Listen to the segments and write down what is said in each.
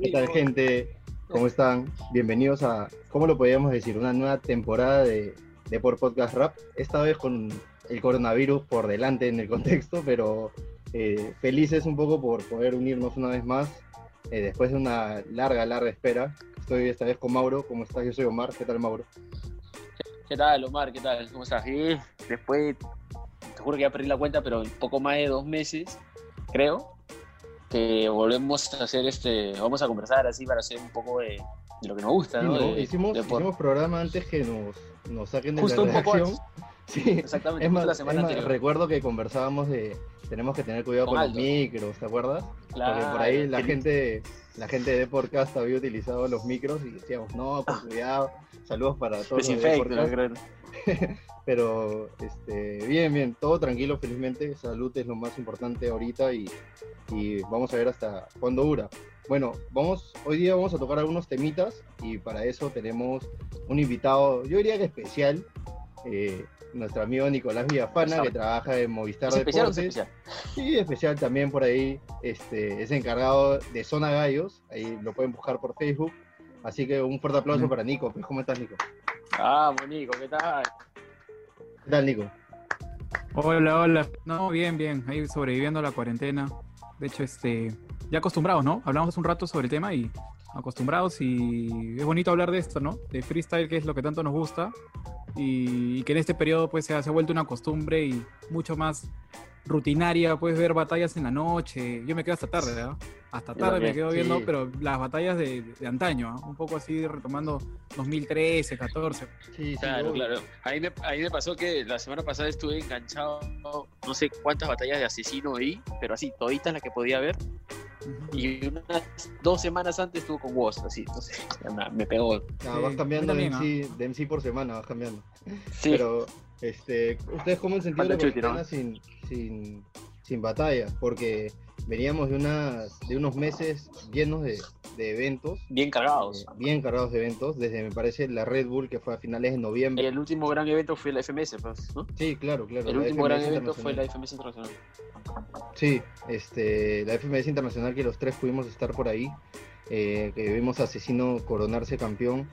¿Qué tal, gente? ¿Cómo están? Bienvenidos a, ¿cómo lo podríamos decir? Una nueva temporada de, de Por Podcast Rap. Esta vez con el coronavirus por delante en el contexto, pero eh, felices un poco por poder unirnos una vez más eh, después de una larga, larga espera. Estoy esta vez con Mauro. ¿Cómo estás? Yo soy Omar. ¿Qué tal, Mauro? ¿Qué tal, Omar? ¿Qué tal? ¿Cómo estás? Sí, después, te juro que ya perdí la cuenta, pero un poco más de dos meses, creo, que volvemos a hacer este, vamos a conversar así para hacer un poco de, de lo que nos gusta, Sí, ¿no? ¿no? De- hicimos, de hicimos programa antes que nos, nos saquen de Justo la un poco redacción. Sí, Exactamente, es justo más, la semana es más, anterior. recuerdo que conversábamos de tenemos que tener cuidado Con con, los micros, ¿te acuerdas? Porque por Claro, ahí la gente, la gente de podcast había utilizado los micros y decíamos, no, con cuidado, saludos para todos los de podcast. Pero este, bien, bien, todo tranquilo, felizmente. Salud es lo más importante ahorita y, y vamos a ver hasta cuándo dura. Bueno, vamos, hoy día vamos a tocar algunos temitas y para eso tenemos un invitado, yo diría que especial, eh, nuestro amigo Nicolás Villafana, que trabaja en Movistar ¿Es especial Deportes. especial? Sí, especial también por ahí, este, es encargado de Zona Gallos, ahí lo pueden buscar por Facebook. Así que un fuerte aplauso Mm. para Nico. Pues, ¿Cómo estás, Nico? Ah, Nico, ¿qué tal? ¿Qué tal, Nico? Hola, hola. No, bien, bien. Ahí sobreviviendo a la cuarentena. De hecho, este, ya acostumbrados, ¿no? Hablamos hace un rato sobre el tema y acostumbrados y es bonito hablar de esto, ¿no? De freestyle, que es lo que tanto nos gusta y, y que en este periodo pues se ha, se ha vuelto una costumbre y mucho más rutinaria. Puedes ver batallas en la noche. Yo me quedo hasta tarde, ¿verdad? Hasta tarde me quedo viendo, sí. pero las batallas de, de antaño, ¿ah? un poco así retomando 2013, 14. Sí, sí, Claro, obvio. claro. A mí, me, a mí me pasó que la semana pasada estuve enganchado, no sé cuántas batallas de asesino vi, pero así, toditas las que podía ver. Y unas dos semanas antes estuvo con Woz, así, entonces ya me, pegó. Ah, vas cambiando de, MC, de MC por semana, vas cambiando. Sí, Pero, este, ¿ustedes cómo han sentido la Chuti, ¿no? sin, sin, sin batalla? Porque veníamos de, unas, de unos meses llenos de, de eventos, bien cargados. eh, bien cargados de eventos, desde me parece la Red Bull que fue a finales de noviembre. El último gran evento fue la FMS, pues, ¿no? Sí, claro, claro. El último FMS gran evento fue la. FMS Internacional. Sí, este, la FMS Internacional que los tres pudimos estar por ahí, eh, que vimos a Asesino coronarse campeón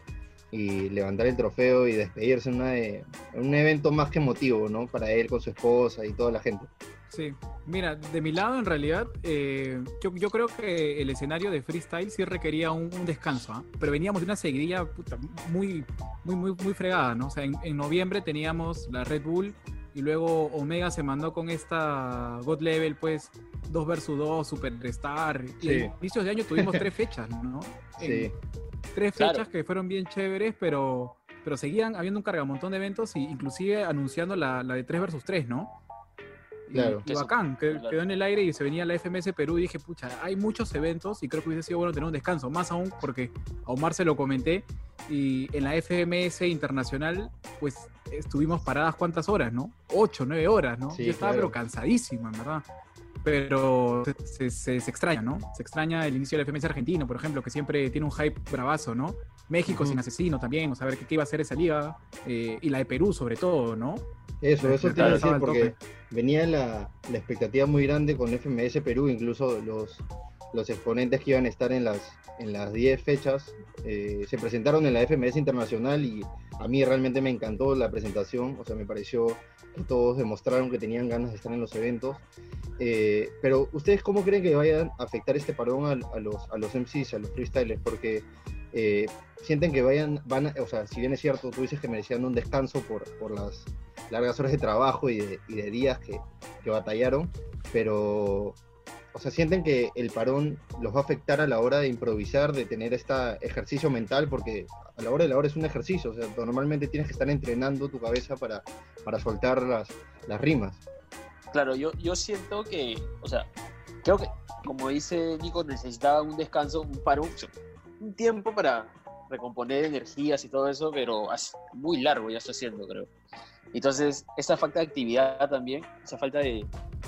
y levantar el trofeo y despedirse en una de- en un evento más que emotivo, ¿no? Para él con su esposa y toda la gente. Sí, mira, de mi lado en realidad, eh, yo, yo creo que el escenario de freestyle sí requería un, un descanso, ¿ah? pero veníamos de una seguidilla puta, muy, muy, muy, muy fregada, ¿no? O sea, en, en noviembre teníamos la Red Bull y luego Omega se mandó con esta God Level, pues 2 versus 2, Superstar. Y Sí. a inicios de año tuvimos tres fechas, ¿no? En- Sí, tres Claro. fechas que fueron bien chéveres, pero, pero seguían habiendo un cargamontón de eventos y inclusive anunciando la, la de 3 versus 3, ¿no? Y- Claro. Y, bacán, que- Claro. quedó en el aire y se venía la FMS Perú y dije, pucha, hay muchos eventos y creo que hubiese sido bueno tener un descanso, más aún porque a Omar se lo comenté y en la FMS internacional pues estuvimos paradas cuántas horas, ¿no? Ocho, nueve horas, ¿no? Sí, Yo estaba claro. pero cansadísimo, en verdad. Pero se, se- se extraña, ¿no? Se extraña el inicio del FMS argentino, por ejemplo, que siempre tiene un hype bravazo, ¿no? México Ujú. sin asesino también, o saber qué, qué iba a ser esa liga. eh, y la de Perú, sobre todo, ¿no? Eso, eso te iba a decir porque venía la, la expectativa muy grande con FMS Perú, incluso los, los exponentes que iban a estar en las en las 10 fechas eh, se presentaron en la FMS Internacional y a mí realmente me encantó la presentación, o sea, me pareció que todos demostraron que tenían ganas de estar en los eventos. Eh, pero, ¿ustedes cómo creen que vayan a afectar este parón a, a los, a los MCs, a los freestylers? Porque eh, sienten que vayan, van, a- o sea, si bien es cierto, tú dices que merecían un descanso por, por las largas horas de trabajo y de, días que, que batallaron, pero, o sea, sienten que el parón los va a afectar a la hora de improvisar, de tener este ejercicio mental, porque a la hora de la hora es un ejercicio, o sea, normalmente tienes que estar entrenando tu cabeza para, para soltar las, las rimas. Claro, yo, yo siento que, o sea, creo que, como dice Nico, necesitaba un descanso, un paro, un tiempo para recomponer energías y todo eso, pero es muy largo ya está haciendo, creo. Entonces, esa falta de actividad también, esa falta de,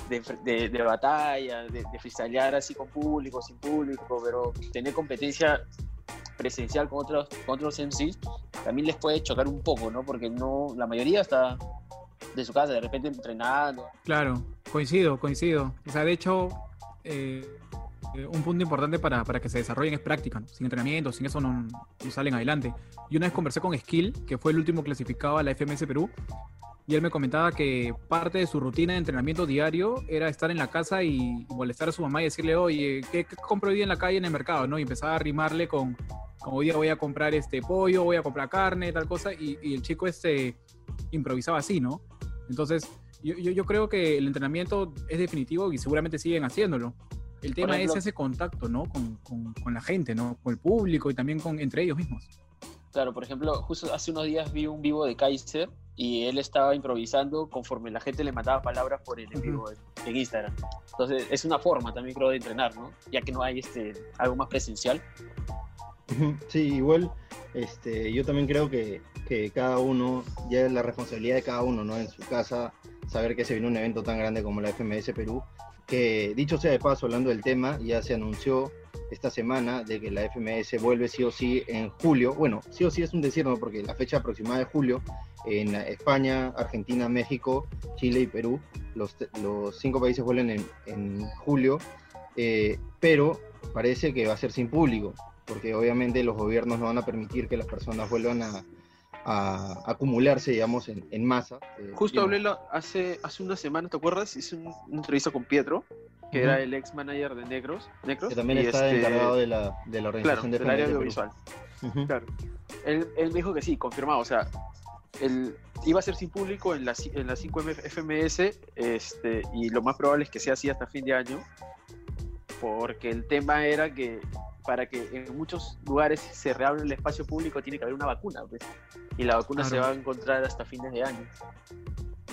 de, de, batalla, de, de freestylear así con público, sin público, pero tener competencia presencial con otros, con otros MCs, también les puede chocar un poco, ¿no? Porque no, la mayoría está de su casa, de repente entrenando. Claro, coincido, coincido. O sea, de hecho, eh, un punto importante para, para, que se desarrollen es práctica, ¿no? Sin entrenamiento, sin eso no, no, salen adelante. Y una vez conversé con Skill, que fue el último clasificado a la FMS Perú, y él me comentaba que parte de su rutina de entrenamiento diario era estar en la casa y molestar a su mamá y decirle, oye, ¿qué, qué compro hoy día en la calle en el mercado? ¿no? Y empezaba a rimarle con, como hoy día voy a comprar este pollo, voy a comprar carne, tal cosa, y, y el chico este improvisaba así, ¿no? Entonces, yo, yo, yo, creo que el entrenamiento es definitivo y seguramente siguen haciéndolo. El tema ejemplo, es ese contacto, ¿no? Con, con, con, la gente, ¿no? Con el público y también con, entre ellos mismos. Claro, por ejemplo, justo hace unos días vi un vivo de Kaiser y él estaba improvisando conforme la gente le mandaba palabras por el en vivo uh-huh. en Instagram. Entonces, es una forma también, creo, de entrenar, ¿no? Ya que no hay este, algo más presencial. Sí, igual, este, yo también creo que, que cada uno, ya es la responsabilidad de cada uno, ¿no? En su casa, saber que se viene un evento tan grande como la FMS Perú, que dicho sea de paso, hablando del tema, ya se anunció esta semana de que la FMS vuelve sí o sí en julio. Bueno, sí o sí es un decir, ¿no? Porque la fecha aproximada de julio en España, Argentina, México, Chile y Perú, los, los cinco países vuelven en, en julio, eh, pero parece que va a ser sin público, porque obviamente los gobiernos no van a permitir que las personas vuelvan a, a acumularse, digamos, en, en masa. Eh, Justo hablé hace, hace una semana, ¿te acuerdas? Hice un, una entrevista con Pietro, que uh -huh. era el ex manager de Negros. Negros que también está este... encargado de la, de la organización claro, de del área audiovisual. Uh -huh. Claro. Él, él, me dijo que sí, confirmado. O sea, él iba a ser sin público en la, en la 5 FMS este, y lo más probable es que sea así hasta fin de año. Porque el tema era que para que en muchos lugares se reabra el espacio público tiene que haber una vacuna. Pues, y la vacuna claro. se va a encontrar hasta fines de año.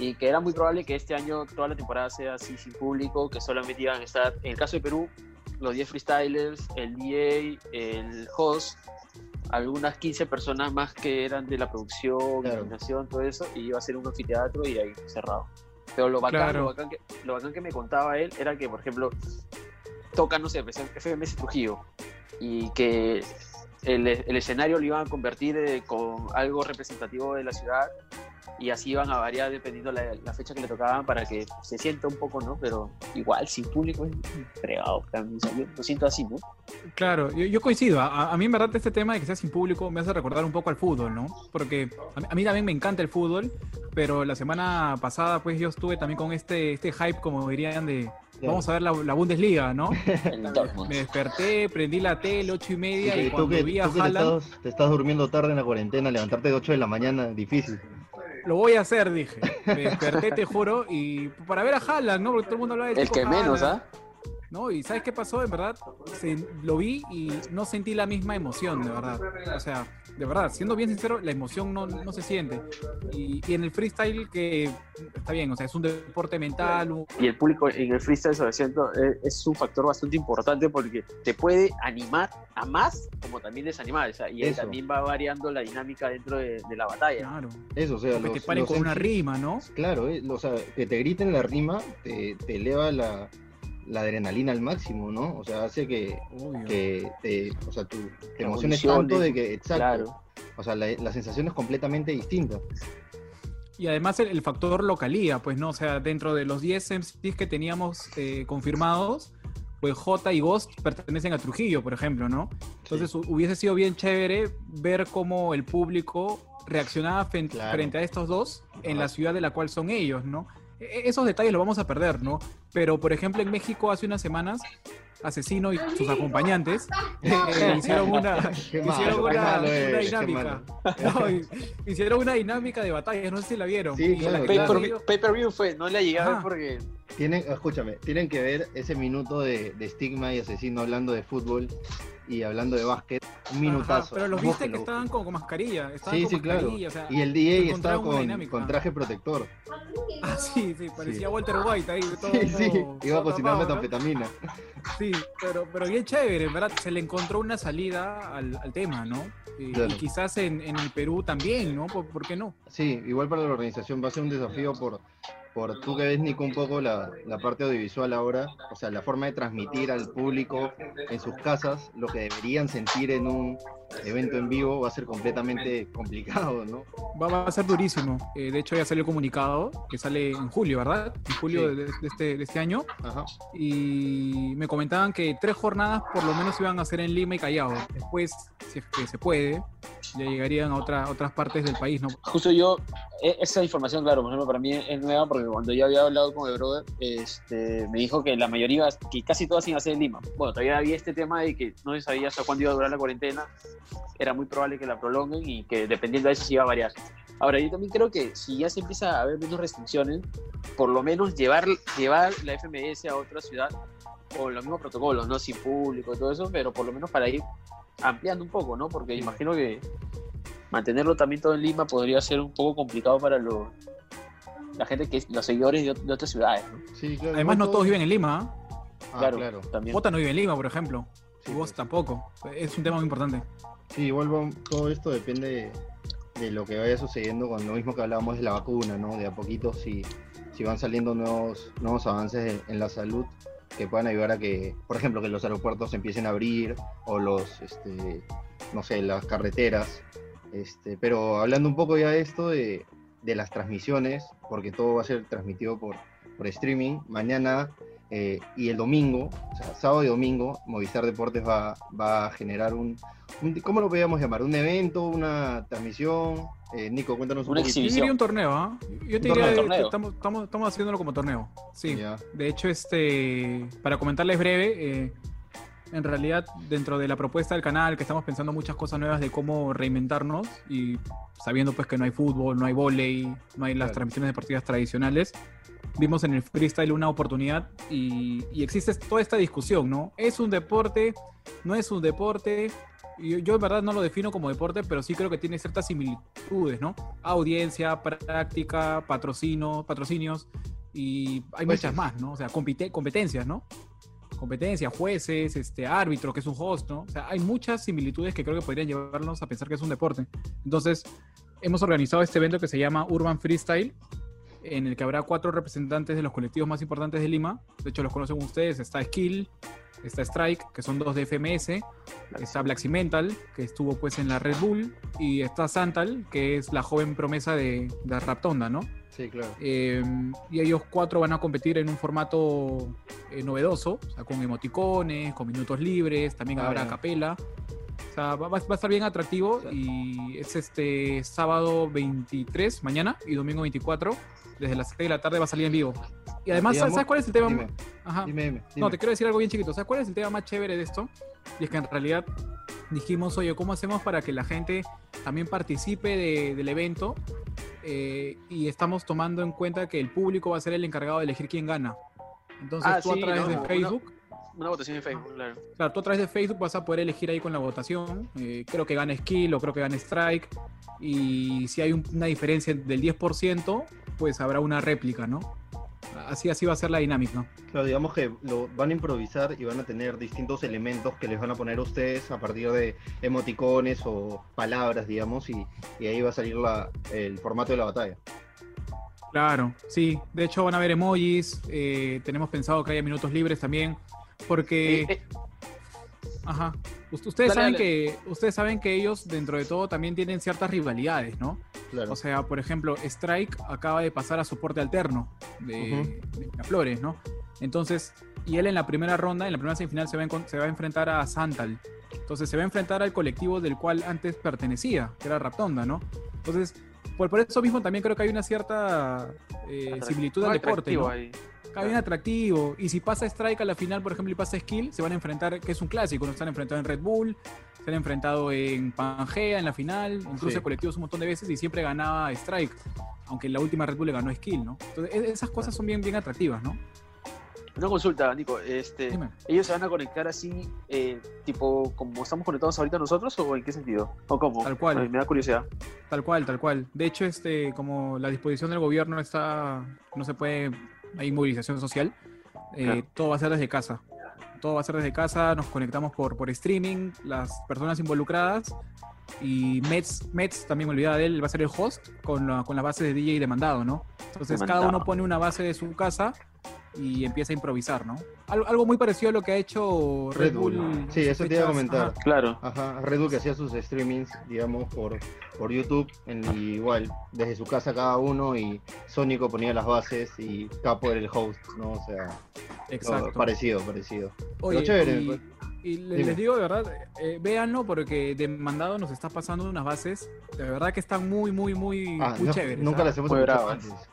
Y que era muy probable que este año toda la temporada sea así sin público, que solamente iban a estar, en el caso de Perú, los 10 freestylers, el DA, el host, algunas 15 personas más que eran de la producción, claro. iluminación, todo eso, y iba a ser un anfiteatro y ahí cerrado. Pero lo bacán, claro. lo, bacán que, lo bacán que me contaba él era que, por ejemplo, toca, no sé, FMS Trujillo, y que el, el, escenario lo iban a convertir eh, con algo representativo de la ciudad y así iban a variar dependiendo la, la, fecha que le tocaban para que se sienta un poco, ¿no? Pero igual, sin público es fregado, yo lo siento así, ¿no? Claro, yo, yo coincido. A, a, mí en verdad este tema de que sea sin público me hace recordar un poco al fútbol, ¿no? Porque a, a mí también me encanta el fútbol, pero la semana pasada pues yo estuve también con este, este hype, como dirían, de vamos a ver la, la Bundesliga, ¿no? me desperté, prendí la tele, ocho y media, y, y cuando que, vi a Haaland... Te estás, te estás, durmiendo tarde en la cuarentena, levantarte de 8 de la mañana, difícil. Lo voy a hacer, dije. Me desperté, te juro, y para ver a Haaland, ¿no? Porque todo el mundo habla de El que Haaland. menos, ¿ah? ¿No? Y ¿sabes qué pasó? En verdad, se, lo vi y no sentí la misma emoción, de verdad. O sea, de verdad, siendo bien sincero, la emoción no, no se siente. Y, y, en el freestyle, que está bien, o sea, es un deporte mental. Un... Y el público en el freestyle, sobre siento, es, es, un factor bastante importante porque te puede animar a más como también desanimar. O sea, y Eso. también va variando la dinámica dentro de, de la batalla. Claro. Eso, o sea, los, que te paren con una rima, ¿no? Claro, eh, o sea, que te griten la rima te, te eleva la la adrenalina al máximo, ¿no? O sea, hace que, que te, o sea, tú te emociones tanto de que, exacto, claro. o sea, la, la, sensación es completamente distinta. Y además el, el, factor localía, pues, ¿no? O sea, dentro de los 10 MCs que teníamos eh, confirmados, pues J y Ghost pertenecen a Trujillo, por ejemplo, ¿no? Entonces sí. hubiese sido bien chévere ver cómo el público reaccionaba frente, claro. frente a estos dos en Ajá. la ciudad de la cual son ellos, ¿no? E-, esos detalles los vamos a perder, ¿no? Pero, por ejemplo, en México hace unas semanas, Asesino y sus acompañantes eh, hicieron una, hicieron una, una dinámica. No, hicieron una dinámica de batallas, no sé si la vieron. Sí, claro, pay, per, pay, per, view fue, no la llegué a ver porque Tienen, escúchame, tienen que ver ese minuto de, de estigma y asesino hablando de fútbol y hablando de básquet. Un minutazo. Ajá, pero los viste que estaban con, con mascarilla. Estaban Sí, con sí, claro. mascarilla, o sea, Y el DJ estaba con, traje protector. Ah, sí, sí, parecía Sí. Walter White ahí. Todo, Sí, sí, todo- iba a cocinar tapado, ¿no? metanfetamina. Sí, pero, pero bien chévere, ¿verdad? Se le encontró una salida al, al tema, ¿no? Y, Claro. y quizás en, en el Perú también, ¿no? ¿Por, por qué no? Sí, igual para la organización va a ser un desafío por, por tú que ves, Nico, un poco la, la parte audiovisual ahora, o sea, la forma de transmitir al público en sus casas lo que deberían sentir en un evento en vivo va a ser completamente complicado, ¿no? Va, va a ser durísimo. Eh, de hecho, ya salió el comunicado que sale en julio, ¿verdad? En julio Sí. de, de este, de este año. Ajá. Y me comentaban que tres jornadas por lo menos iban a ser en Lima y Callao. Después, si es que se puede, ya llegarían a otra, otras partes del país, ¿no? Justo yo, esa información, claro, por ejemplo, para mí es nueva porque cuando yo había hablado con el brother, este, me dijo que la mayoría, que casi todas iban a ser en Lima. Bueno, todavía había este tema de que no se sabía hasta cuándo iba a durar la cuarentena. Era muy probable que la prolonguen y que dependiendo de eso se iba a variar. Ahora, yo también creo que si ya se empieza a haber menos restricciones, por lo menos llevar, llevar la FMS a otra ciudad con los mismos protocolos, ¿no? Sin público todo eso, pero por lo menos para ir ampliando un poco, ¿no? Porque imagino que mantenerlo también todo en Lima podría ser un poco complicado para los la gente que los seguidores de, ot- de otras ciudades, ¿no? Sí, claro. Además, no todos todo- viven en Lima. ¿ah? Ah, claro, claro. también. Bota no vive en Lima, por ejemplo. Sí, y vos pues. tampoco. Es un tema muy importante. Sí, va- todo esto depende de lo que vaya sucediendo con lo mismo que hablábamos de la vacuna, ¿no? De a poquito si, si van saliendo nuevos, nuevos avances en, en la salud que puedan ayudar a que, por ejemplo, que los aeropuertos empiecen a abrir o los, este, no sé, las carreteras. Este, pero hablando un poco ya de esto de, de las transmisiones, porque todo va a ser transmitido por, por streaming, mañana eh, y el domingo, o sea, sábado y domingo, Movistar Deportes va, va a generar un, un- ¿cómo lo podríamos llamar? ¿Un evento? ¿Una transmisión? Eh, Nico, cuéntanos un Una poquito. Yo exhibición. diría un torneo, ¿ah? Yo te diría torneo. que estamos, estamos, estamos haciéndolo como torneo. Sí. De hecho, este, para comentarles breve, eh, en realidad dentro de la propuesta del canal, que estamos pensando muchas cosas nuevas de cómo reinventarnos y sabiendo pues que no hay fútbol, no hay volei, no hay las Claro. transmisiones deportivas tradicionales, vimos en el freestyle una oportunidad y, y existe toda esta discusión, ¿no? ¿Es un deporte? ¿No es un deporte? Y yo, yo en verdad no lo defino como deporte, pero sí creo que tiene ciertas similitudes, ¿no? Audiencia, práctica, patrocino, patrocinios y hay Jueces. muchas más, ¿no? O sea, compite- competencias, ¿no? Competencias, jueces, este árbitro, que es un host, ¿no? O sea, hay muchas similitudes que creo que podrían llevarnos a pensar que es un deporte. Entonces, hemos organizado este evento que se llama Urban Freestyle, en el que habrá cuatro representantes de los colectivos más importantes de Lima. De hecho, los conocen ustedes. Está Skill, está Strike, que son dos de FMS, está Black Cimental, que estuvo pues en la Red Bull, y está Santal, que es la joven promesa de, de Raptonda, ¿no? Sí, claro. Eh, y ellos cuatro van a competir en un formato eh, novedoso, o sea, con emoticones, con minutos libres, también Ah, habrá capela. O sea, va, va- a estar bien atractivo y es este sábado 23, mañana, y domingo 24, desde las 6 de la tarde va a salir en vivo. Y además, Digamos- ¿sabes cuál es el tema? Dime, Ajá. dime, dime, No, te quiero decir algo bien chiquito. ¿Sabes cuál es el tema más chévere de esto? Y es que en realidad dijimos, oye, ¿cómo hacemos para que la gente también participe de- del evento? Eh, y estamos tomando en cuenta que el público va a ser el encargado de elegir quién gana. Entonces Ah, tú a través no, de Facebook, Una votación en Facebook, claro. claro, tú a través de Facebook vas a poder elegir ahí con la votación. Eh, creo que gane Skill o creo que gane Strike. Y si hay un- una diferencia del 10%, pues habrá una réplica, ¿no? Así, así va a ser la dinámica. Claro, digamos que lo van a improvisar y van a tener distintos elementos que les van a poner a ustedes a partir de emoticones o palabras, digamos, y, y ahí va a salir la, el formato de la batalla. Claro, sí. De hecho van a haber emojis. eh, tenemos pensado que haya minutos libres también. Porque, Eh, eh, ajá. Ust- Ustedes Dale, saben dale. que ustedes saben que ellos dentro de todo también tienen ciertas rivalidades, ¿no? Claro. O sea, por ejemplo, Strike acaba de pasar a soporte alterno de, de Miraflores, ¿no? Entonces, y él en la primera ronda, en la primera semifinal, se va, se va a enfrentar a Santal. Entonces, se va a enfrentar al colectivo del cual antes pertenecía, que era Raptonda, ¿no? Entonces, por, por eso mismo también creo que hay una cierta eh, similitud al deporte, ¿no? ahí. Hay un atractivo. Y si pasa Strike a la final, por ejemplo, y pasa Skill, se van a enfrentar, que es un clásico, ¿no? Se han enfrentado en Red Bull, se han enfrentado en Pangea en la final, incluso Sí. en colectivos un montón de veces y siempre ganaba Strike. Aunque en la última Red Bull le ganó Skill, ¿no? Entonces, e- esas cosas son bien, bien atractivas, ¿no? Una consulta, Nico. Este, Dime. ¿Ellos se van a conectar así, eh, tipo, como estamos conectados ahorita nosotros, o en qué sentido? ¿O cómo? Tal cual. Me da curiosidad. Tal cual, tal cual. De hecho, este, como la disposición del gobierno está, no se puede, hay movilización social, eh, Claro. todo va a ser desde casa. Todo va a ser desde casa, nos conectamos por, por streaming, las personas involucradas y Mets, Mets también me olvidaba de él, va a ser el host con la, con la base de DJ demandado, ¿no? Entonces cada uno pone una base de su casa y empieza a improvisar, ¿no? Algo, algo muy parecido a lo que ha hecho Red, Red Bull. Sí, eso te iba a comentar. Ajá. Claro. Ajá, Red Bull que hacía sus streamings, digamos, por, por YouTube, en, igual, desde su casa cada uno, y Sónico ponía las bases y Capo era el host, ¿no? O sea, Exacto. todo parecido, parecido. Oye, chévere, y, pues. y le- Dime. les digo de verdad, eh, véanlo porque Demandado nos está pasando unas bases, de verdad que están muy, muy, muy, Ah, muy no, chéveres. nunca ¿ah? las hemos Muy escuchado bravas. antes.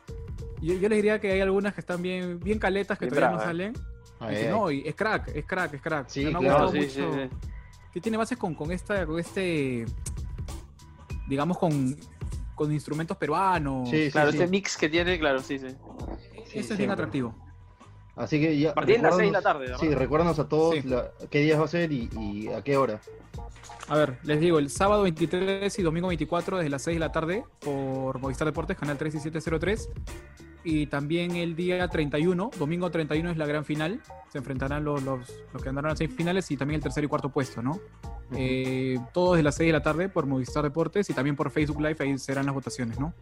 Yo, yo les diría que hay algunas que están bien, bien caletas que Bien todavía no salen. Ay, y que ay. no, y es crack, es crack, es crack. Sí, Me ha claro, gustado sí, sí, mucho. sí. Que tiene bases con, con esta, con este, digamos, con, con instrumentos peruanos. Sí, sí, Claro, sí. este mix que tiene, claro, sí, sí. Eso es bien atractivo. Así que ya. A partir de las recuérdanos- 6 de la tarde, ¿verdad? Sí, recuérdanos a todos Sí. la- qué días va a ser y, y a qué hora. A ver, les digo, el sábado 23 y domingo 24 desde las 6 de la tarde por Movistar Deportes, canal 3703. Y también el día 31, domingo 31 es la gran final. Se enfrentarán los, los, los que andaron a seis finales y también el tercer y cuarto puesto, ¿no? Eh, todo desde las 6 de la tarde por Movistar Deportes y también por Facebook Live, ahí serán las votaciones, ¿no?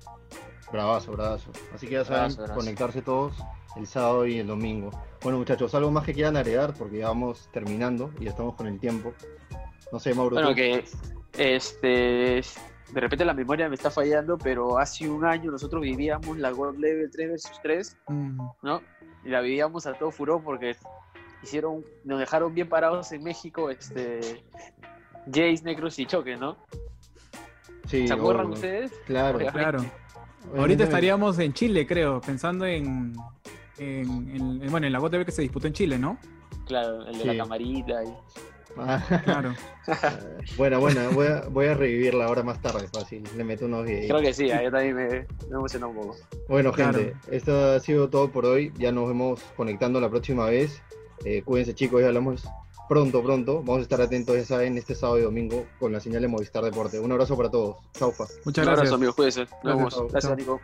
Bravazo, bravazo. Así que ya saben, Bravazo, bravazo. conectarse todos el sábado y el domingo. Bueno, muchachos, algo más que quieran agregar porque ya vamos terminando y ya estamos con el tiempo. No sé, Mauro. Bueno, tú. que este de repente la memoria me está fallando, pero hace un año nosotros vivíamos la God Level 3 vs 3, Mm, ¿no? Y la vivíamos a todo furor porque hicieron, nos dejaron bien parados en México, este Jace, Necros y Choque, ¿no? Sí, ¿Se acuerdan obvio. ustedes? Claro. Oiga. claro. Obviamente Ahorita estaríamos en Chile, creo, pensando en, en, en- en- bueno, en la GOTV que se disputó en Chile, ¿no? Claro, el de Sí. la camarita. Y... Ah, Claro. buena, buena. Voy a, voy a revivirla ahora más tarde, fácil. Le meto unos videitos. Creo que sí, ahí también me, me un poco. Bueno, Claro. gente, esto ha sido todo por hoy. Ya nos vemos conectando la próxima vez. Eh, cuídense, chicos, ya hablamos pronto, pronto. Vamos a estar atentos, ya saben, este sábado y domingo con la señal de Movistar Deporte. Un abrazo para todos. Chaufa. Muchas un gracias. abrazo, amigos, cuídense. Nos Gracias, vemos. Gracias. Nico.